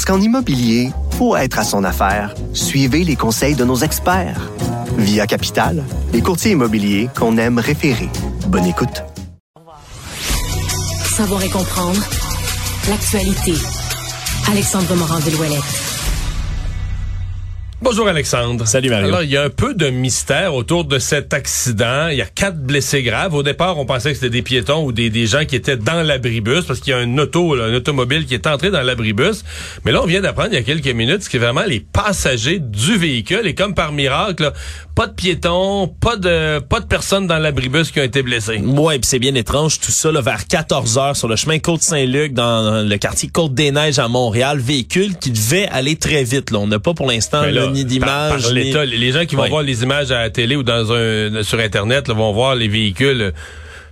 Parce qu'en immobilier, pour être à son affaire, suivez les conseils de nos experts. Via Capital, les courtiers immobiliers qu'on aime référer. Bonne écoute. Savoir et comprendre l'actualité. Alexandre Morand-Villouellette. Bonjour Alexandre. Salut Mario. Alors, il y a un peu de mystère autour de cet accident. Il y a quatre blessés graves. Au départ, on pensait que c'était des piétons ou des, des gens qui étaient dans l'abribus parce qu'il y a un auto, là, un automobile qui est entré dans l'abribus. Mais là, on vient d'apprendre il y a quelques minutes ce qui est vraiment les passagers du véhicule. Et comme par miracle, là, pas de piétons, pas de pas de personnes dans l'abribus qui ont été blessées. Ouais, puis c'est bien étrange tout ça là, vers 14 heures sur le chemin Côte-Saint-Luc dans le quartier Côte-des-Neiges à Montréal, véhicule qui devait aller très vite là. On n'a pas pour l'instant ni d'image par ni- l'État, les gens qui vont Ouais. voir les images à la télé ou dans un sur internet là, vont voir les véhicules. euh,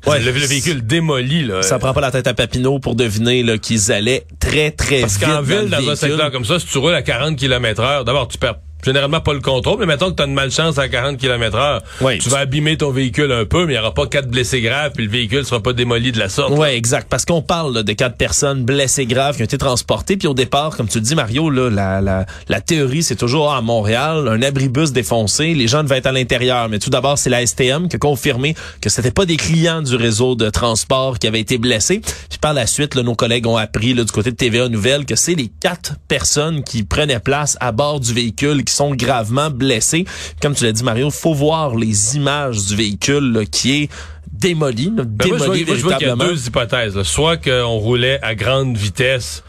Ouais. le, le véhicule démoli là. Ça prend pas la tête à Papineau pour deviner là, qu'ils allaient très très Parce vite qu'en dans ville, le dans un secteur comme ça, si tu roules à 40 km heure, d'abord, tu perds généralement pas le contrôle, mais mettons que tu as une malchance à 40 km heure, Ouais. tu vas abîmer ton véhicule un peu, mais il n'y aura pas quatre blessés graves, puis le véhicule sera pas démoli de la sorte. Ouais, exact. Parce qu'on parle là, de quatre personnes blessées graves qui ont été transportées. Puis au départ, comme tu le dis, Mario, là, la, la, la théorie, c'est toujours ah, à Montréal, un abribus défoncé, les gens devaient être à l'intérieur. Mais tout d'abord, c'est la STM qui a confirmé que c'était pas des clients du réseau de transport qui avaient été blessés. Puis par la suite, là, nos collègues ont appris là, du côté de TVA Nouvelle que c'est les quatre personnes qui prenaient place à bord du véhicule qui sont gravement blessés. Comme tu l'as dit, Mario, faut voir les images du véhicule là, qui est démoli, là, Ben, moi, je vois, démoli moi, je vois qu'il y a véritablement. deux hypothèses. là. Soit qu'on roulait à grande vitesse.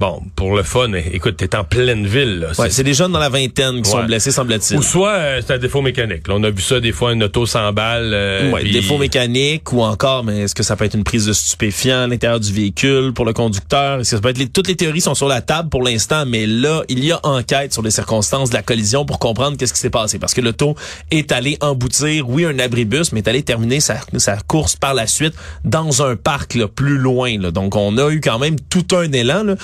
Bon, pour le fun, écoute, t'es en pleine ville. Ouais, c'est des jeunes dans la vingtaine qui sont blessés, semble-t-il. Ou soit euh, c'est un défaut mécanique. Là, on a vu ça des fois, une auto sans balle. euh, Ouais, défaut mécanique ou encore, mais est-ce que ça peut être une prise de stupéfiant à l'intérieur du véhicule pour le conducteur? Est-ce que ça peut être les- toutes les théories sont sur la table pour l'instant, mais là, il y a enquête sur les circonstances de la collision pour comprendre qu'est-ce qui s'est passé. Parce que l'auto est allé emboutir, oui, un abribus, mais est allé terminer sa, sa course par la suite dans un parc là, plus loin. Là. Donc, on a eu quand même tout un élan. Là,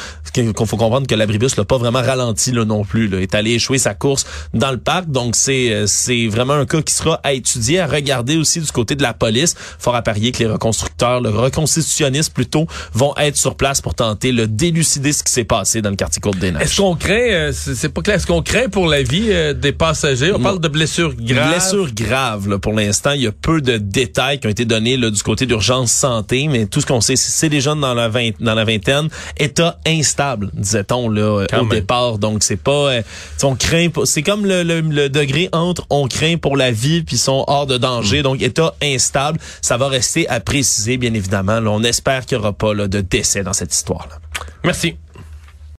qu'on faut comprendre que l'abribus l'a pas vraiment ralenti là, non plus. Là. Il est allé échouer sa course dans le parc. Donc, c'est euh, c'est vraiment un cas qui sera à étudier, à regarder aussi du côté de la police. Fort à parier que les reconstructeurs, le reconstitutionnistes plutôt, vont être sur place pour tenter de délucider ce qui s'est passé dans le quartier Côte-des-Neiges. Est-ce qu'on craint, euh, c'est pas clair, est-ce qu'on craint pour la vie euh, des passagers? On Non. parle de blessures graves. Blessure grave là, pour l'instant. Il y a peu de détails qui ont été donnés là, du côté d'urgence santé, mais tout ce qu'on sait, c'est c'est des jeunes dans la, vingt- dans la vingtaine, état instable, disait-on là, euh, Quand au même. départ. Donc c'est pas, euh, on craint, c'est comme le, le- le degré entre on craint pour la vie puis ils sont hors de danger. Donc état instable, ça va rester à préciser bien évidemment. Là, on espère qu'il y aura pas là, de décès dans cette histoire là. Merci.